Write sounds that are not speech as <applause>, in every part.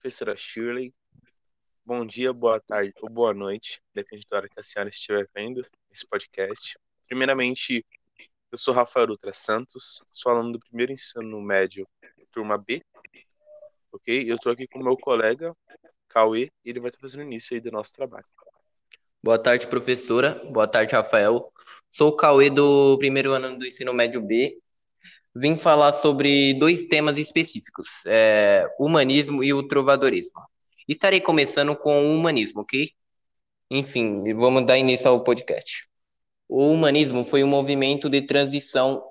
professora Shirley. Bom dia, boa tarde ou boa noite, depende da hora que a senhora estiver vendo esse podcast. Primeiramente, eu sou Rafael Dutra Santos, sou aluno do primeiro ensino médio, turma B, ok? Eu estou aqui com meu colega, Cauê, e ele vai estar fazendo início aí do nosso trabalho. Boa tarde, professora. Boa tarde, Rafael. Sou o Cauê do primeiro ano do ensino médio B. Vim falar sobre dois temas específicos, é, humanismo e o trovadorismo. Estarei começando com o humanismo, ok? Enfim, vamos dar início ao podcast. O humanismo foi um movimento de transição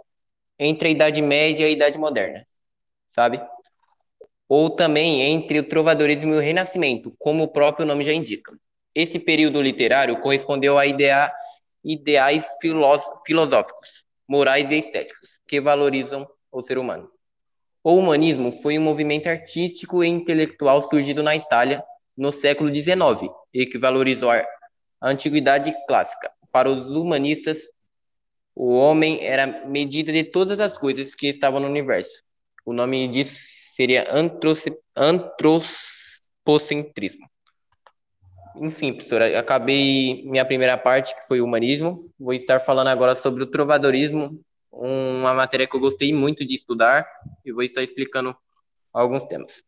entre a Idade Média e a Idade Moderna, sabe? Ou também entre o trovadorismo e o Renascimento, como o próprio nome já indica. Esse período literário correspondeu a idea, ideais filosóficos, morais e estéticos, que valorizam o ser humano. O humanismo foi um movimento artístico e intelectual surgido na Itália no século XIX e que valorizou a antiguidade clássica. Para os humanistas, o homem era medida de todas as coisas que estavam no universo. O nome disso seria antropocentrismo. Enfim, professora, acabei minha primeira parte, que foi o humanismo. Vou estar falando agora sobre o trovadorismo, uma matéria que eu gostei muito de estudar, e vou estar explicando alguns temas,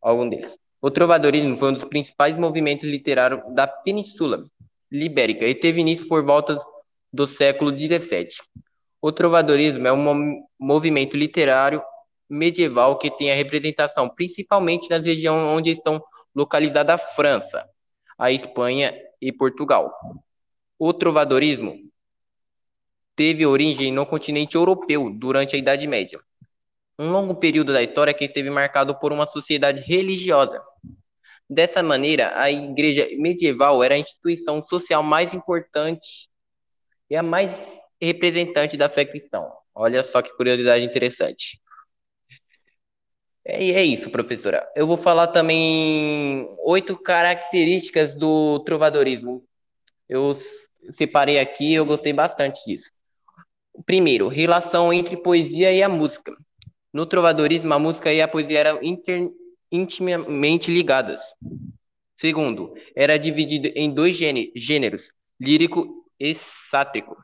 algum deles. O trovadorismo foi um dos principais movimentos literários da Península Ibérica e teve início por volta do século XVII. O trovadorismo é um movimento literário medieval que tem a representação principalmente nas regiões onde estão localizadas a França, a Espanha e Portugal. O trovadorismo teve origem no continente europeu durante a Idade Média. Um longo período da história que esteve marcado por uma sociedade religiosa. Dessa maneira, a igreja medieval era a instituição social mais importante e a mais representante da fé cristã. Olha só que curiosidade interessante. É, é isso, professora. Eu vou falar também oito características do trovadorismo. Eu separei aqui, eu gostei bastante disso. Primeiro, relação entre poesia e a música. No trovadorismo, a música e a poesia eram inter, intimamente ligadas. Segundo, era dividido em dois gêneros, lírico e sátrico.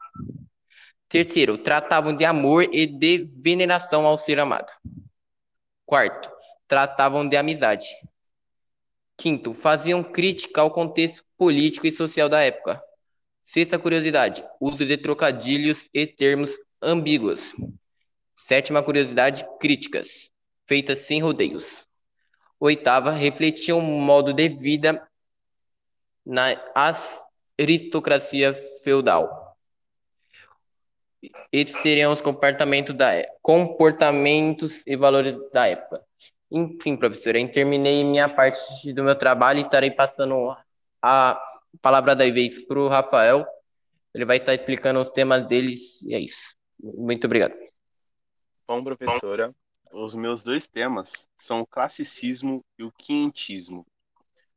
Terceiro, tratavam de amor e de veneração ao ser amado. Quarto, tratavam de amizade. Quinto, faziam crítica ao contexto político e social da época. Sexta curiosidade: uso de trocadilhos e termos ambíguos. Sétima curiosidade: críticas, feitas sem rodeios. Oitava, refletiam um modo de vida na aristocracia feudal. Esses seriam os comportamentos, da, é, comportamentos e valores da época. Enfim, professora, eu terminei minha parte do meu trabalho e estarei passando a palavra da vez para o Rafael. Ele vai estar explicando os temas deles e é isso. Muito obrigado. Bom, professora, os meus dois temas são o classicismo e o quinhentismo.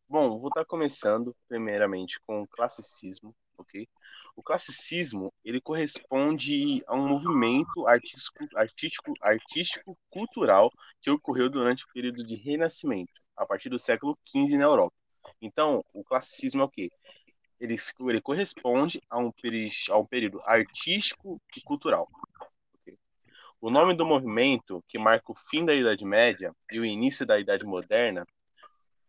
Bom, vou estar começando primeiramente com o classicismo, ok? O classicismo ele corresponde a um movimento artístico, artístico, artístico cultural que ocorreu durante o período de Renascimento, a partir do século XV na Europa. Então, o classicismo é o quê? Ele, ele corresponde a um, a um período artístico e cultural. O nome do movimento, que marca o fim da Idade Média e o início da Idade Moderna,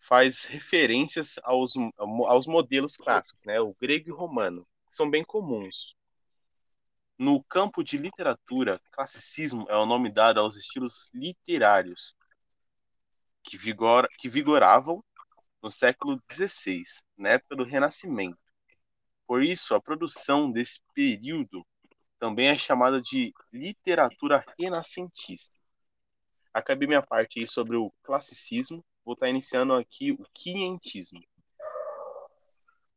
faz referências aos, aos modelos clássicos, né? o grego e o romano, que são bem comuns. No campo de literatura, classicismo é o nome dado aos estilos literários que, vigor, que vigoravam no século XVI, época do Renascimento. Por isso, a produção desse período também é chamada de literatura renascentista. Acabei minha parte aí sobre o classicismo, vou estar iniciando aqui o quinhentismo.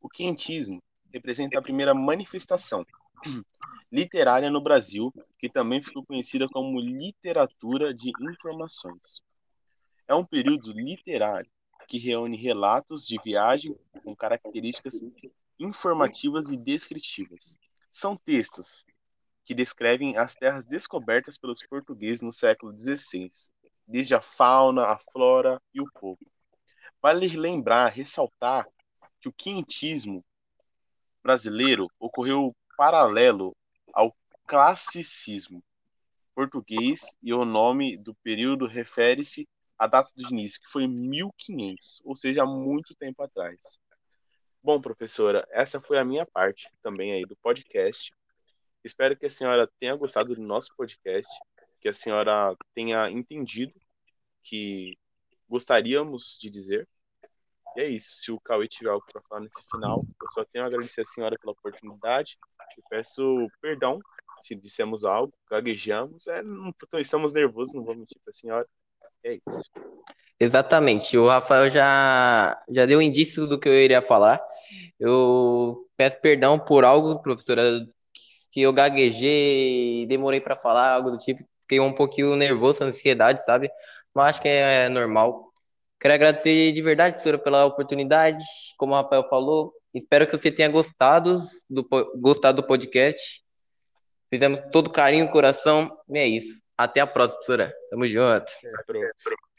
O quinhentismo representa a primeira manifestação <clears throat> literária no Brasil, que também ficou conhecida como literatura de informações. É um período literário que reúne relatos de viagem com características informativas e descritivas. São textos que descrevem as terras descobertas pelos portugueses no século XVI, desde a fauna, a flora e o povo. Vale lembrar, ressaltar que o quinhentismo brasileiro ocorreu paralelo ao classicismo português e o nome do período refere-se à data do início, que foi 1500, ou seja, há muito tempo atrás. Bom, professora, essa foi a minha parte também aí do podcast. Espero que a senhora tenha gostado do nosso podcast, que a senhora tenha entendido que gostaríamos de dizer. E é isso. Se o Cauê tiver algo para falar nesse final, eu só tenho a agradecer a senhora pela oportunidade e peço perdão se dissemos algo, gaguejamos. É, não, estamos nervosos, não vou mentir para a senhora. É isso. Exatamente. O Rafael já, já deu um indício do que eu iria falar. Eu peço perdão por algo, professora, que eu gaguejei, demorei para falar, algo do tipo. Fiquei um pouquinho nervoso, ansiedade, sabe? Mas acho que é normal. Quero agradecer de verdade, professora, pela oportunidade, como o Rafael falou. Espero que você tenha gostado do, gostado do podcast. Fizemos todo carinho, coração, e é isso. Até a próxima, professora. Tamo junto. É,